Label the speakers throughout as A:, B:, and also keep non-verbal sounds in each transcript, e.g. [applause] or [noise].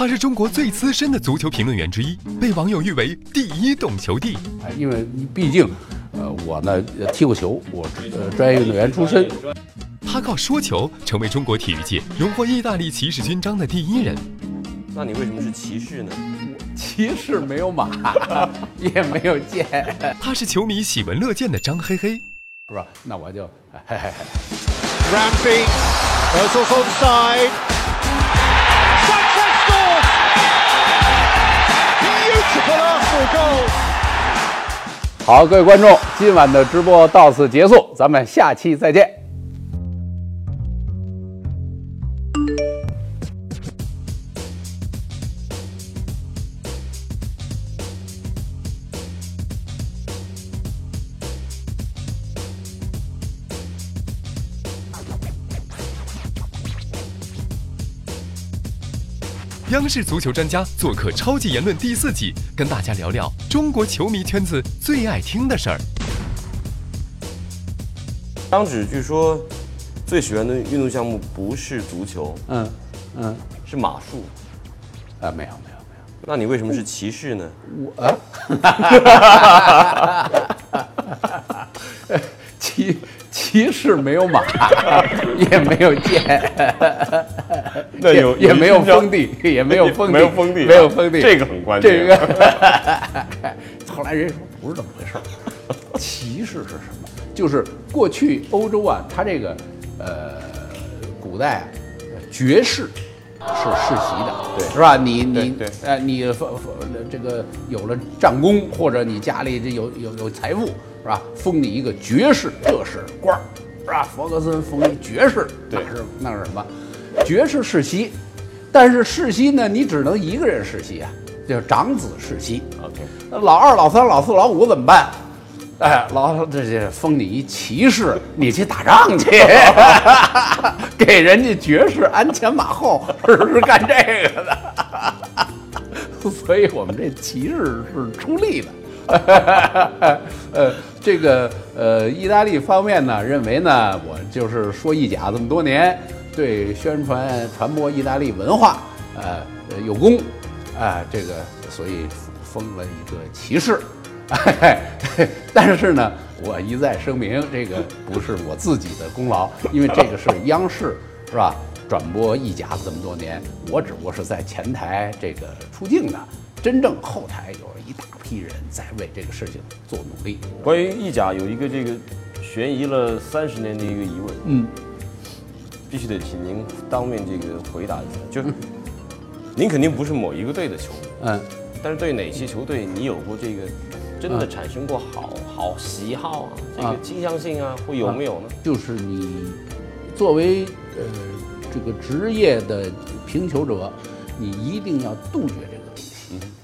A: 他是中国最资深的足球评论员之一，被网友誉为第一懂球帝。
B: 因为毕竟，呃，我呢踢过球，我呃专业运动员出身。
A: 他靠说球成为中国体育界荣获意大利骑士勋章的第一人。
C: 那你为什么是骑士呢？
B: 骑士没有马，[laughs] 也没有剑。
A: 他是球迷喜闻乐见的张黑黑，[laughs]
B: 是吧？那我就嘿嘿嘿。
D: Ramsey, Özil's onside. go！
B: 好，各位观众，今晚的直播到此结束，咱们下期再见。
A: 央视足球专家做客《超级言论》第四季，跟大家聊聊中国球迷圈子最爱听的事儿。
C: 张指据说最喜欢的运动项目不是足球，
B: 嗯嗯，
C: 是马术。
B: 啊，没有没有没有。
C: 那你为什么是骑士呢？
B: 我，骑骑士没有马，[laughs] 也没有剑，[laughs]
C: 那有
B: 也没有封地，也没有封地，
C: 没有封地，
B: 没有封地，
C: 这个很关键。
B: 这个，[laughs] 后来人说不是这么回事儿，骑士是什么？就是过去欧洲啊，它这个呃古代啊，爵士是世袭的，
C: 对
B: 是吧？你你
C: 对
B: 呃你这个有了战功，或者你家里这有有有财富，是吧？封你一个爵士，这是官儿，是吧？弗格森封一爵士，那
C: 对
B: 是那是什么？爵士世袭，但是世袭呢，你只能一个人世袭啊，叫长子世袭。
C: OK，
B: 那老二、老三、老四、老五怎么办？哎，老这这封你一骑士，你去打仗去，[laughs] 给人家爵士鞍前马后，是是干这个的。所以我们这骑士是出力的。[laughs] 呃，这个呃，意大利方面呢认为呢，我就是说意甲这么多年，对宣传传播意大利文化，呃，有功，啊、这个所以封了一个骑士。[laughs] 但是呢，我一再声明，这个不是我自己的功劳，因为这个是央视，是吧？转播意甲这么多年，我只不过是在前台这个出镜的，真正后台有一大批人在为这个事情做努力。
C: 关于意甲有一个这个悬疑了三十年的一个疑问，
B: 嗯，
C: 必须得请您当面这个回答一下。就是您肯定不是某一个队的球迷，
B: 嗯，
C: 但是对哪些球队你有过这个真的产生过好好喜好啊？这
B: 啊
C: 个倾向性啊，会有没有呢？
B: 就是你作为呃这个职业的评球者，你一定要杜绝这。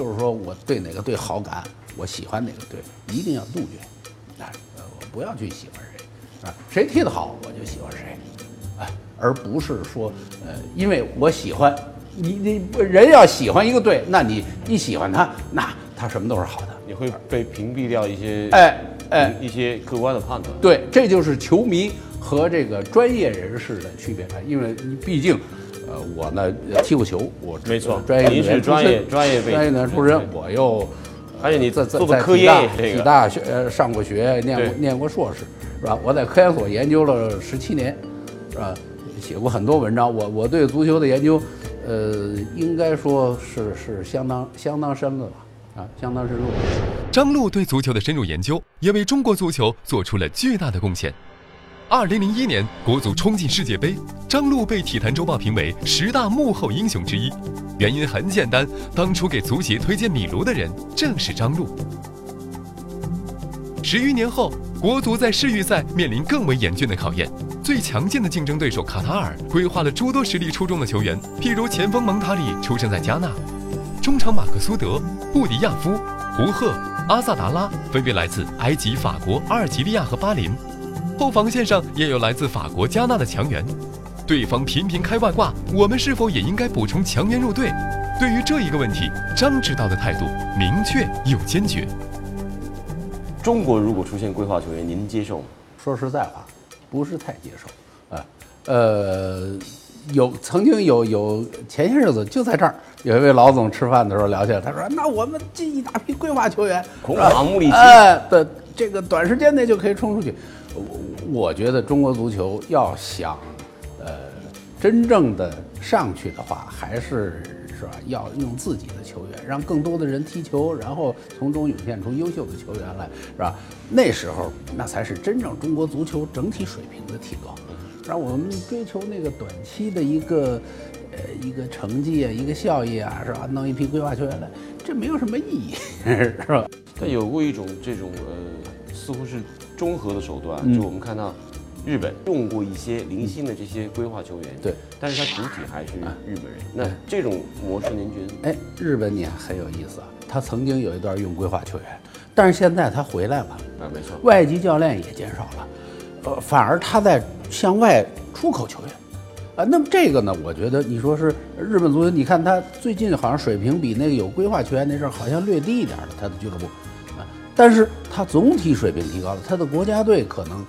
B: 就是说我对哪个队好感，我喜欢哪个队，一定要杜绝。啊，呃，我不要去喜欢谁，啊，谁踢得好我就喜欢谁，哎，而不是说呃，因为我喜欢你，你人要喜欢一个队，那你你喜欢他，那他什么都是好的。
C: 你会被屏蔽掉一些
B: 哎哎
C: 一些客观的判断。
B: 对，这就是球迷和这个专业人士的区别因为你毕竟，呃，我呢踢过球，我
C: 没错
B: 专业
C: 您是专业专业
B: 专业的出身，我又，
C: 还有你
B: 在在
C: 做科研
B: 在体大体大学呃上过学，念过念过硕士，是吧？我在科研所研究了十七年，是吧？写过很多文章，我我对足球的研究，呃，应该说是是相当相当深了吧，啊，相当深入。
A: 张璐对足球的深入研究，也为中国足球做出了巨大的贡献。二零零一年，国足冲进世界杯，张璐被《体坛周报》评为十大幕后英雄之一。原因很简单，当初给足协推荐米卢的人正是张璐。十余年后，国足在世预赛面临更为严峻的考验。最强劲的竞争对手卡塔尔规划了诸多实力出众的球员，譬如前锋蒙塔里出生在加纳，中场马克苏德、布迪亚夫、胡赫、阿萨达拉分别来自埃及、法国、阿尔及利亚和巴林。后防线上也有来自法国、加纳的强援。对方频频开外挂，我们是否也应该补充强援入队？对于这一个问题，张指导的态度明确又坚决。
C: 中国如果出现规划球员，您接受吗？
B: 说实在话，不是太接受啊。呃，有曾经有有前些日子就在这儿，有一位老总吃饭的时候聊起来，他说：“那我们进一大批规划球员，
C: 孔
B: 是吧
C: 马穆里奇
B: 哎，的这个短时间内就可以冲出去。我我觉得中国足球要想呃真正的上去的话，还是是吧？要用自己的球员，让更多的人踢球，然后从中涌现出优秀的球员来，是吧？那时候那才是真正中国足球整体水平的提高。让我们追求那个短期的一个呃一个成绩啊，一个效益啊，是吧？弄一批规划球员来，这没有什么意义，[laughs] 是吧？
C: 但有过一种这种呃，似乎是中和的手段，
B: 嗯。
C: 就我们看到日本用过一些零星的这些规划球员，
B: 对，
C: 但是他主体还是日本人。那这种模式，您觉得？
B: 哎，日本你还很有意思啊，他曾经有一段用规划球员，但是现在他回来了，
C: 啊，没错，
B: 外籍教练也减少了，呃，反而他在向外出口球员，啊，那么这个呢，我觉得你说是日本足球，你看他最近好像水平比那个有规划球员那阵儿好像略低一点儿了，他的俱乐部，啊，但是他总体水平提高了，他的国家队可能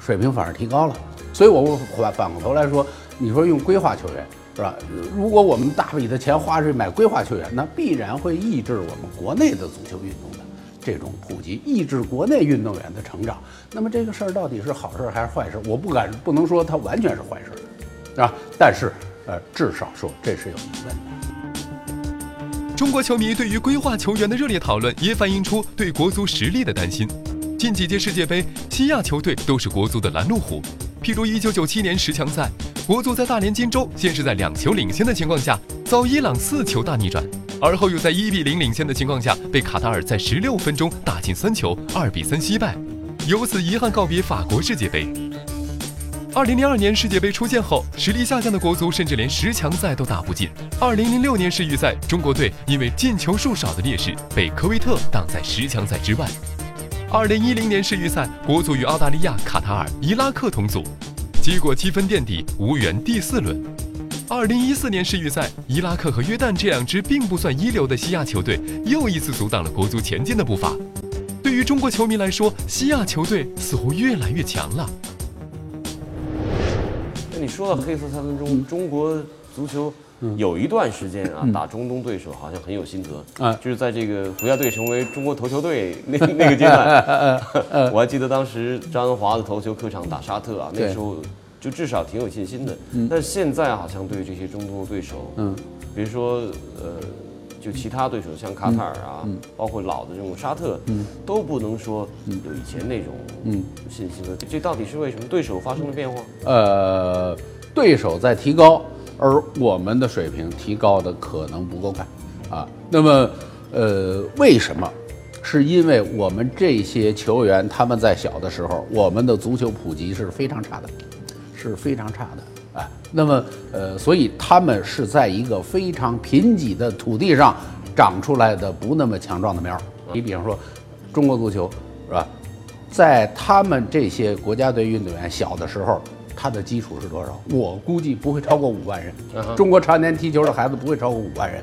B: 水平反而提高了，所以我反反过头来说，你说用规划球员。是吧？如果我们大笔的钱花去买规划球员，那必然会抑制我们国内的足球运动的这种普及，抑制国内运动员的成长。那么这个事儿到底是好事儿还是坏事儿？我不敢不能说它完全是坏事儿，是吧？但是呃，至少说这是有疑问的。
A: 中国球迷对于规划球员的热烈讨论，也反映出对国足实力的担心。近几届世界杯，西亚球队都是国足的拦路虎。譬如1997年十强赛，国足在大连金州先是在两球领先的情况下，遭伊朗四球大逆转，而后又在1比0领先的情况下，被卡塔尔在16分钟打进三球，2比3惜败，由此遗憾告别法国世界杯。2002年世界杯出现后，实力下降的国足甚至连十强赛都打不进。2006年世预赛，中国队因为进球数少的劣势，被科威特挡在十强赛之外。2010年世预赛，国足与澳大利亚、卡塔尔、伊拉克同组，结果积分垫底，无缘第四轮。2014年世预赛，伊拉克和约旦这两支并不算一流的西亚球队，又一次阻挡了国足前进的步伐。对于中国球迷来说，西亚球队似乎越来越强了。
C: 说到黑色三分钟，中国足球有一段时间啊，打中东对手好像很有心得，
B: 啊
C: 就是在这个国家队成为中国头球队那那个阶段，[laughs] 我还记得当时张恩华的头球客场打沙特啊，那时候就至少挺有信心的。但是现在好像对这些中东的对手，
B: 嗯，
C: 比如说呃。就其他对手，像卡塔尔啊，包括老的这种沙特，都不能说有以前那种
B: 嗯
C: 信心了。这到底是为什么？对手发生了变化？
B: 呃，对手在提高，而我们的水平提高的可能不够快啊。那么，呃，为什么？是因为我们这些球员他们在小的时候，我们的足球普及是非常差的，是非常差的。哎，那么呃，所以他们是在一个非常贫瘠的土地上长出来的不那么强壮的苗儿。你比方说，中国足球是吧？在他们这些国家队运动员小的时候，他的基础是多少？我估计不会超过五万人。中国常年踢球的孩子不会超过五万人，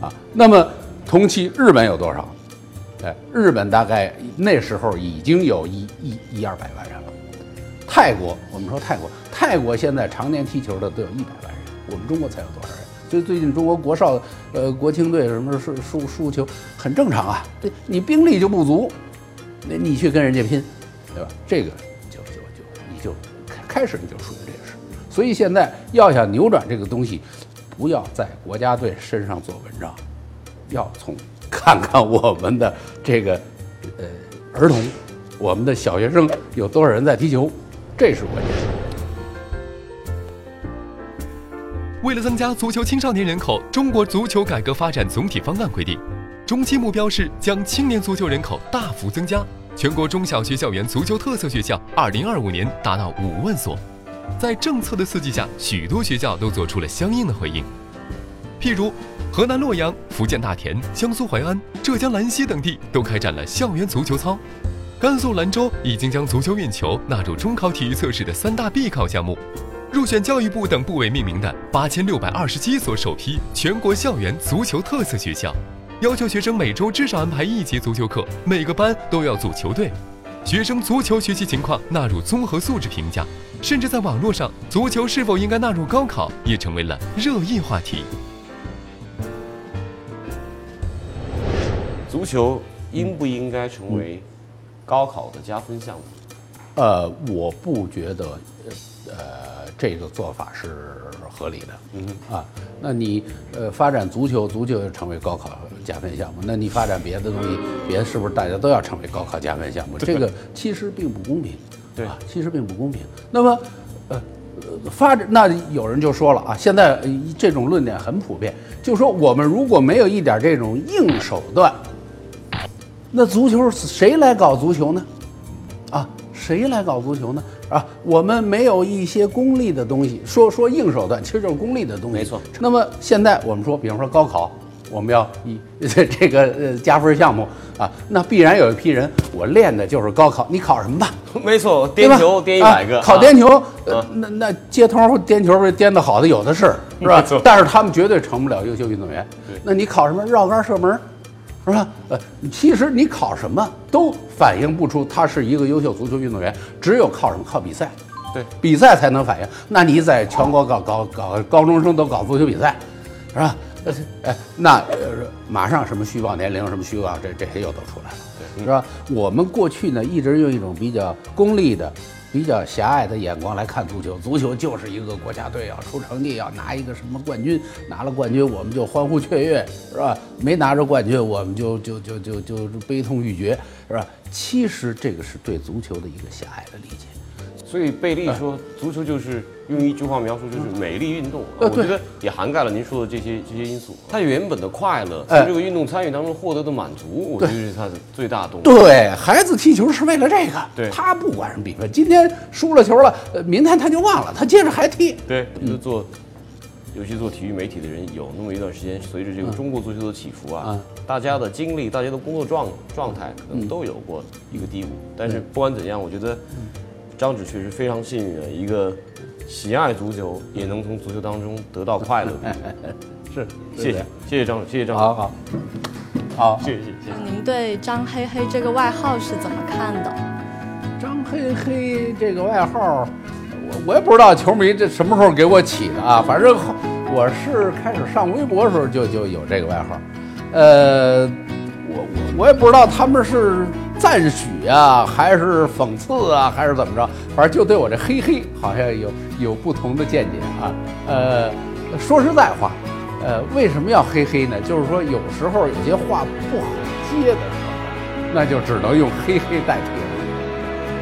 B: 啊。那么同期日本有多少？哎，日本大概那时候已经有一一一二百万人了。泰国，我们说泰国，泰国现在常年踢球的都有一百万人，我们中国才有多少人？所以最近中国国少，呃，国青队什么输输输球很正常啊。对你兵力就不足，那你去跟人家拼，对吧？这个就就就你就开开始你就属于这个事。所以现在要想扭转这个东西，不要在国家队身上做文章，要从看看我们的这个呃儿童，我们的小学生有多少人在踢球，这是关键。
A: 为了增加足球青少年人口，中国足球改革发展总体方案规定，中期目标是将青年足球人口大幅增加。全国中小学校园足球特色学校，二零二五年达到五万所。在政策的刺激下，许多学校都做出了相应的回应。譬如，河南洛阳、福建大田、江苏淮安、浙江兰溪等地都开展了校园足球操。甘肃兰州已经将足球运球纳入中考体育测试的三大必考项目。入选教育部等部委命名的八千六百二十七所首批全国校园足球特色学校，要求学生每周至少安排一节足球课，每个班都要组球队。学生足球学习情况纳入综合素质评价，甚至在网络上，足球是否应该纳入高考也成为了热议话题。
C: 足球应不应该成为高考的加分项目？
B: 呃，我不觉得，呃，这个做法是合理的。嗯啊，那你呃发展足球，足球成为高考加分项目，那你发展别的东西，别的是不是大家都要成为高考加分项目？这个其实并不公平。
C: 对
B: 啊，其实并不公平。那么，呃。呃发展那有人就说了啊，现在呃这种论点很普遍，就说我们如果没有一点这种硬手段，那足球谁来搞足球呢？啊，谁来搞足球呢？啊，我们没有一些功利的东西，说说硬手段，其实就是功利的东西。
C: 没错。
B: 那么现在我们说，比方说高考，我们要以这 [laughs] 这个呃加分项目啊，那必然有一批人，我练的就是高考，你考什么吧？[laughs]
C: 没错，颠球颠一百个，
B: 啊考
C: 啊
B: 颠球，呃那那街头颠球儿颠的好的有的是，是吧？但是他们绝对成不了优秀运动员。那你考什么绕杆射门儿，是吧？呃，其实你考什么都反映不出他是一个优秀足球运动员，只有靠什么？靠比赛。
C: 对，
B: 比赛才能反映。那你在全国搞搞搞高中生都搞足球比赛，是吧？呃，哎，那呃，马上什么虚报年龄，什么虚报这这些又都出来了，
C: 对
B: 是吧？我们过去呢一直用一种比较功利的、比较狭隘的眼光来看足球，足球就是一个国家队要出成绩，要拿一个什么冠军，拿了冠军我们就欢呼雀跃，是吧？没拿着冠军我们就就就就就悲痛欲绝，是吧？其实这个是对足球的一个狭隘的理解。
C: 所以贝利说，足球就是用一句话描述，就是美丽运动。我觉得也涵盖了您说的这些这些因素。他原本的快乐，
B: 哎
C: 从这个运动参与当中获得的满足，我觉得是他的最大动力。
B: 对孩子踢球是为了这个，
C: 对
B: 他不管什么比分，今天输了球了，呃，明天他就忘了，他接着还踢。
C: 对，就是做，尤其做体育媒体的人，有那么一段时间，随着这个中国足球的起伏啊，
B: 嗯
C: 大家的经历、大家的工作状状态，可能都有过一个低谷。但是不管怎样，我觉得张芷确实非常幸运的一个喜爱足球，也能从足球当中得到快乐。[laughs]
B: 是，
C: 谢谢，谢谢张，谢谢张，
B: 好好好，
C: 谢谢，谢谢。
E: 您对张黑黑这个外号是怎么看的？
B: 张黑黑这个外号，我我也不知道球迷这什么时候给我起的啊，反正我是开始上微博的时候就就有这个外号，呃，我我我也不知道他们是赞许啊，还是讽刺啊，还是怎么着，反正就对我这黑黑好像有有不同的见解啊，呃，说实在话。呃，为什么要黑黑呢？就是说，有时候有些话不好接的时候，那就只能用黑黑代替了。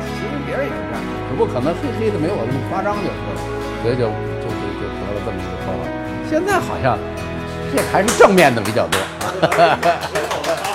B: 其实别人也是这样，只不过可能黑黑的没我那么夸张就是了，所以就就就就得了这么一个绰号。现在好像这还是正面的比较多。[laughs]